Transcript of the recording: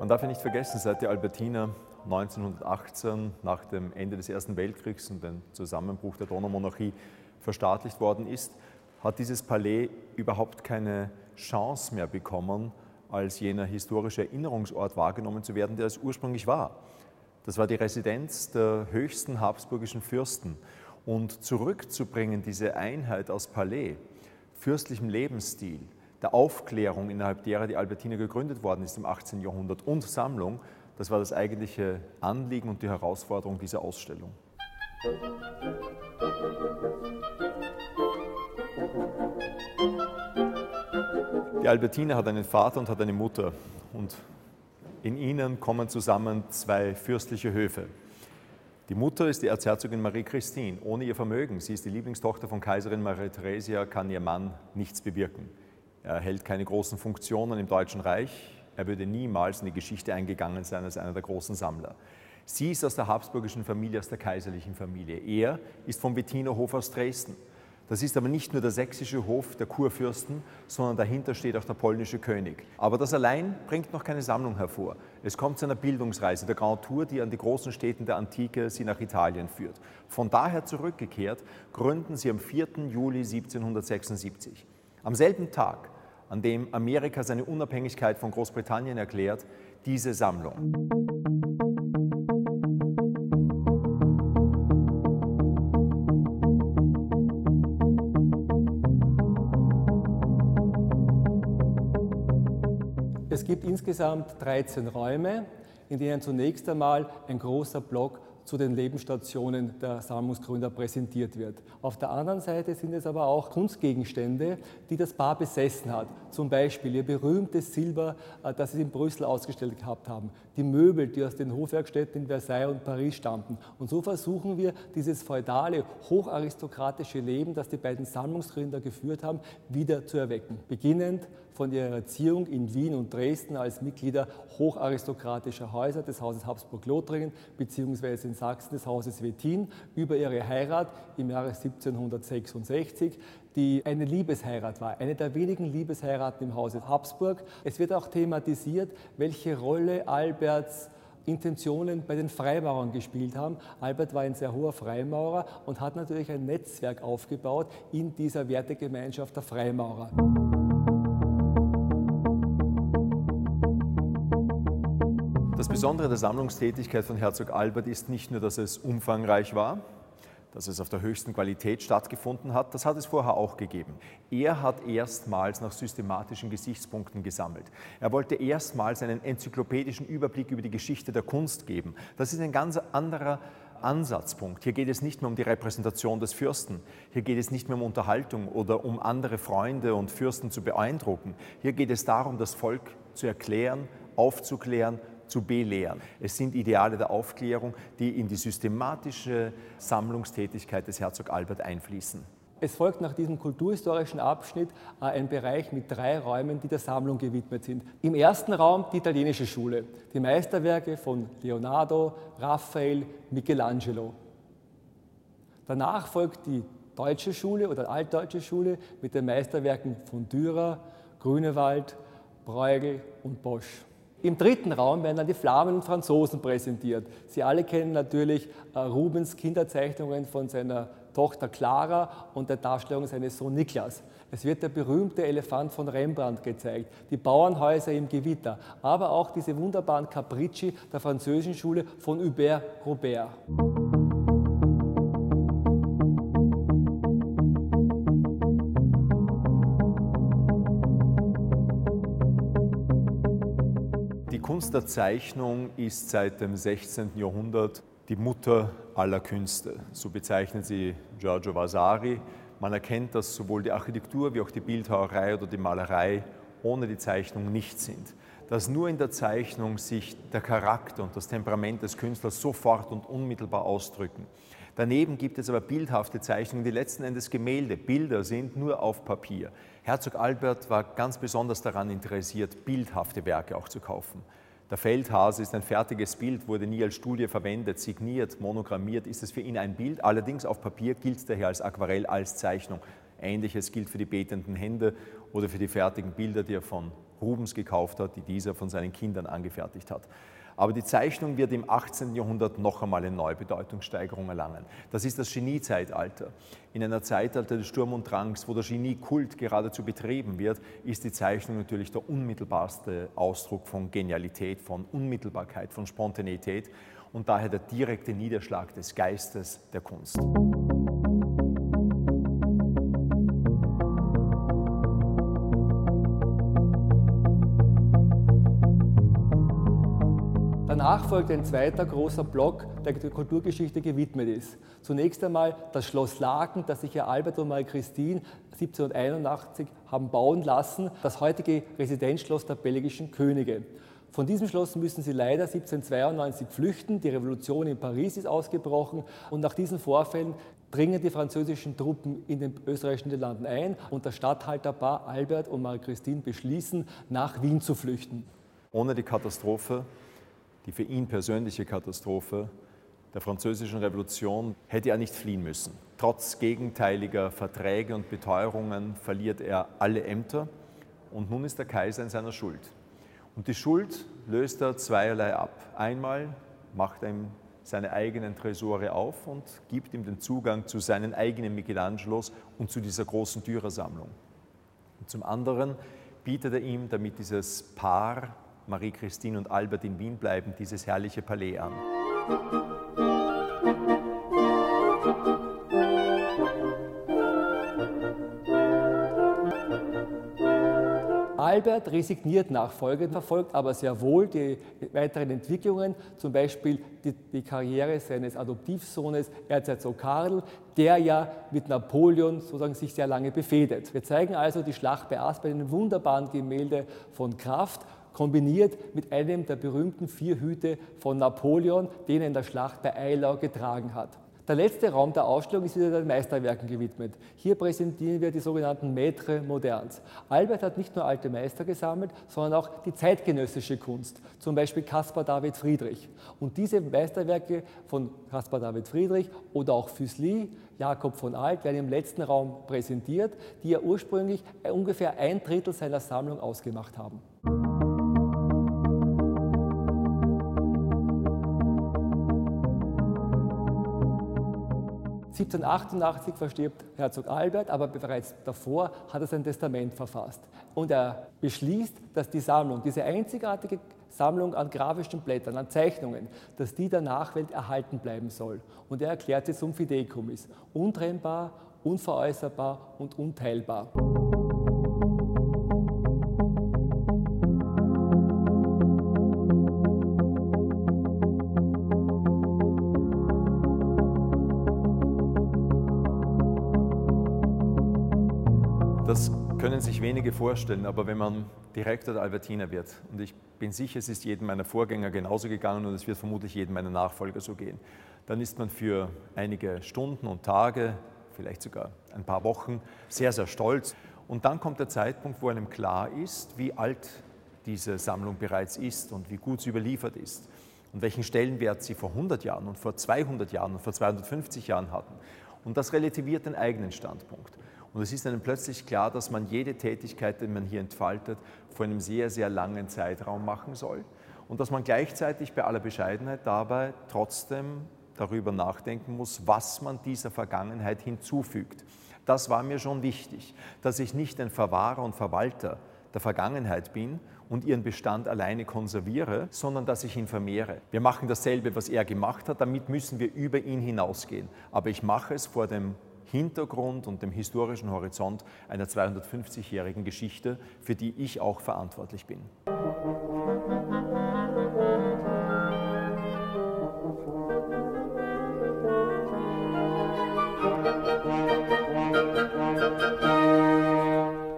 Man darf ja nicht vergessen, seit die Albertiner 1918 nach dem Ende des Ersten Weltkriegs und dem Zusammenbruch der Donaumonarchie verstaatlicht worden ist, hat dieses Palais überhaupt keine Chance mehr bekommen, als jener historische Erinnerungsort wahrgenommen zu werden, der es ursprünglich war. Das war die Residenz der höchsten habsburgischen Fürsten. Und zurückzubringen diese Einheit aus Palais, fürstlichem Lebensstil, der Aufklärung, innerhalb derer die Albertine gegründet worden ist im 18. Jahrhundert und Sammlung, das war das eigentliche Anliegen und die Herausforderung dieser Ausstellung. Die Albertine hat einen Vater und hat eine Mutter und in ihnen kommen zusammen zwei fürstliche Höfe. Die Mutter ist die Erzherzogin Marie Christine. Ohne ihr Vermögen, sie ist die Lieblingstochter von Kaiserin Maria Theresia, kann ihr Mann nichts bewirken. Er hält keine großen Funktionen im Deutschen Reich. Er würde niemals in die Geschichte eingegangen sein als einer der großen Sammler. Sie ist aus der habsburgischen Familie, aus der kaiserlichen Familie. Er ist vom Wettinerhof aus Dresden. Das ist aber nicht nur der sächsische Hof der Kurfürsten, sondern dahinter steht auch der polnische König. Aber das allein bringt noch keine Sammlung hervor. Es kommt zu einer Bildungsreise, der Grand Tour, die an die großen Städten der Antike sie nach Italien führt. Von daher zurückgekehrt gründen sie am 4. Juli 1776. Am selben Tag, an dem Amerika seine Unabhängigkeit von Großbritannien erklärt, diese Sammlung. Es gibt insgesamt 13 Räume, in denen zunächst einmal ein großer Block zu den Lebensstationen der Sammlungsgründer präsentiert wird. Auf der anderen Seite sind es aber auch Kunstgegenstände, die das Paar besessen hat. Zum Beispiel ihr berühmtes Silber, äh, das sie in Brüssel ausgestellt gehabt haben, die Möbel, die aus den Hofwerkstätten in Versailles und Paris stammten. Und so versuchen wir, dieses feudale, hocharistokratische Leben, das die beiden Sammlungsgründer geführt haben, wieder zu erwecken. Beginnend von ihrer Erziehung in Wien und Dresden als Mitglieder hocharistokratischer Häuser des Hauses Habsburg-Lothringen beziehungsweise in Sachsen des Hauses Wettin über ihre Heirat im Jahre 1766 die eine Liebesheirat war, eine der wenigen Liebesheiraten im Hause Habsburg. Es wird auch thematisiert, welche Rolle Alberts Intentionen bei den Freimaurern gespielt haben. Albert war ein sehr hoher Freimaurer und hat natürlich ein Netzwerk aufgebaut in dieser Wertegemeinschaft der Freimaurer. Das Besondere der Sammlungstätigkeit von Herzog Albert ist nicht nur, dass es umfangreich war, dass es auf der höchsten Qualität stattgefunden hat, das hat es vorher auch gegeben. Er hat erstmals nach systematischen Gesichtspunkten gesammelt. Er wollte erstmals einen enzyklopädischen Überblick über die Geschichte der Kunst geben. Das ist ein ganz anderer Ansatzpunkt. Hier geht es nicht mehr um die Repräsentation des Fürsten. Hier geht es nicht mehr um Unterhaltung oder um andere Freunde und Fürsten zu beeindrucken. Hier geht es darum, das Volk zu erklären, aufzuklären zu belehren. Es sind Ideale der Aufklärung, die in die systematische Sammlungstätigkeit des Herzog Albert einfließen. Es folgt nach diesem kulturhistorischen Abschnitt äh, ein Bereich mit drei Räumen, die der Sammlung gewidmet sind. Im ersten Raum die italienische Schule, die Meisterwerke von Leonardo, Raphael, Michelangelo. Danach folgt die deutsche Schule oder altdeutsche Schule mit den Meisterwerken von Dürer, Grünewald, Bruegel und Bosch. Im dritten Raum werden dann die Flamen und Franzosen präsentiert. Sie alle kennen natürlich äh, Rubens Kinderzeichnungen von seiner Tochter Clara und der Darstellung seines Sohn Niklas. Es wird der berühmte Elefant von Rembrandt gezeigt, die Bauernhäuser im Gewitter, aber auch diese wunderbaren Capricci der französischen Schule von Hubert Robert. Kunst der Zeichnung ist seit dem 16. Jahrhundert die Mutter aller Künste. So bezeichnet sie Giorgio Vasari. Man erkennt, dass sowohl die Architektur wie auch die Bildhauerei oder die Malerei ohne die Zeichnung nicht sind. Dass nur in der Zeichnung sich der Charakter und das Temperament des Künstlers sofort und unmittelbar ausdrücken. Daneben gibt es aber bildhafte Zeichnungen, die letzten Endes Gemälde, Bilder sind nur auf Papier. Herzog Albert war ganz besonders daran interessiert, bildhafte Werke auch zu kaufen. Der Feldhase ist ein fertiges Bild, wurde nie als Studie verwendet, signiert, monogrammiert, ist es für ihn ein Bild. Allerdings auf Papier gilt es daher als Aquarell, als Zeichnung. Ähnliches gilt für die betenden Hände oder für die fertigen Bilder, die er von Rubens gekauft hat, die dieser von seinen Kindern angefertigt hat. Aber die Zeichnung wird im 18. Jahrhundert noch einmal eine neue Bedeutungssteigerung erlangen. Das ist das Geniezeitalter. In einer Zeitalter des Sturm und Drangs, wo der Geniekult geradezu betrieben wird, ist die Zeichnung natürlich der unmittelbarste Ausdruck von Genialität, von Unmittelbarkeit, von Spontaneität und daher der direkte Niederschlag des Geistes der Kunst. Danach folgt ein zweiter großer Block, der der Kulturgeschichte gewidmet ist. Zunächst einmal das Schloss Laken, das sich Herr Albert und Marie Christine 1781 haben bauen lassen, das heutige Residenzschloss der belgischen Könige. Von diesem Schloss müssen sie leider 1792 flüchten. Die Revolution in Paris ist ausgebrochen und nach diesen Vorfällen dringen die französischen Truppen in den österreichischen Niederlanden ein und das Statthalterpaar Albert und Marie Christine beschließen, nach Wien zu flüchten. Ohne die Katastrophe die für ihn persönliche Katastrophe der französischen Revolution hätte er nicht fliehen müssen. Trotz gegenteiliger Verträge und Beteuerungen verliert er alle Ämter und nun ist der Kaiser in seiner Schuld. Und die Schuld löst er zweierlei ab. Einmal macht er ihm seine eigenen Tresore auf und gibt ihm den Zugang zu seinen eigenen Michelangelos und zu dieser großen Dürersammlung. Und zum anderen bietet er ihm, damit dieses Paar Marie-Christine und Albert in Wien bleiben, dieses herrliche Palais an. Albert resigniert nach Folge, verfolgt aber sehr wohl die weiteren Entwicklungen, zum Beispiel die, die Karriere seines Adoptivsohnes Erzherzog Karl, der ja mit Napoleon sozusagen sich sehr lange befehdet. Wir zeigen also die Schlacht bei Aspern in einem wunderbaren Gemälde von Kraft kombiniert mit einem der berühmten vier Hüte von Napoleon, den er in der Schlacht bei Eylau getragen hat. Der letzte Raum der Ausstellung ist wieder den Meisterwerken gewidmet. Hier präsentieren wir die sogenannten Maîtres moderns. Albert hat nicht nur alte Meister gesammelt, sondern auch die zeitgenössische Kunst, zum Beispiel Caspar David Friedrich. Und diese Meisterwerke von Caspar David Friedrich oder auch Füßli, Jakob von Alt werden im letzten Raum präsentiert, die ja ursprünglich ungefähr ein Drittel seiner Sammlung ausgemacht haben. 1788 verstirbt Herzog Albert, aber bereits davor hat er sein Testament verfasst. Und er beschließt, dass die Sammlung, diese einzigartige Sammlung an grafischen Blättern, an Zeichnungen, dass die der Nachwelt erhalten bleiben soll. Und er erklärt sie zum Fideikommiss. Untrennbar, unveräußerbar und unteilbar. Können sich wenige vorstellen, aber wenn man Direktor der Albertina wird, und ich bin sicher, es ist jedem meiner Vorgänger genauso gegangen und es wird vermutlich jedem meiner Nachfolger so gehen, dann ist man für einige Stunden und Tage, vielleicht sogar ein paar Wochen, sehr, sehr stolz. Und dann kommt der Zeitpunkt, wo einem klar ist, wie alt diese Sammlung bereits ist und wie gut sie überliefert ist und welchen Stellenwert sie vor 100 Jahren und vor 200 Jahren und vor 250 Jahren hatten. Und das relativiert den eigenen Standpunkt. Und es ist einem plötzlich klar, dass man jede Tätigkeit, die man hier entfaltet, vor einem sehr, sehr langen Zeitraum machen soll. Und dass man gleichzeitig bei aller Bescheidenheit dabei trotzdem darüber nachdenken muss, was man dieser Vergangenheit hinzufügt. Das war mir schon wichtig, dass ich nicht ein Verwahrer und Verwalter der Vergangenheit bin und ihren Bestand alleine konserviere, sondern dass ich ihn vermehre. Wir machen dasselbe, was er gemacht hat, damit müssen wir über ihn hinausgehen. Aber ich mache es vor dem Hintergrund und dem historischen Horizont einer 250-jährigen Geschichte, für die ich auch verantwortlich bin.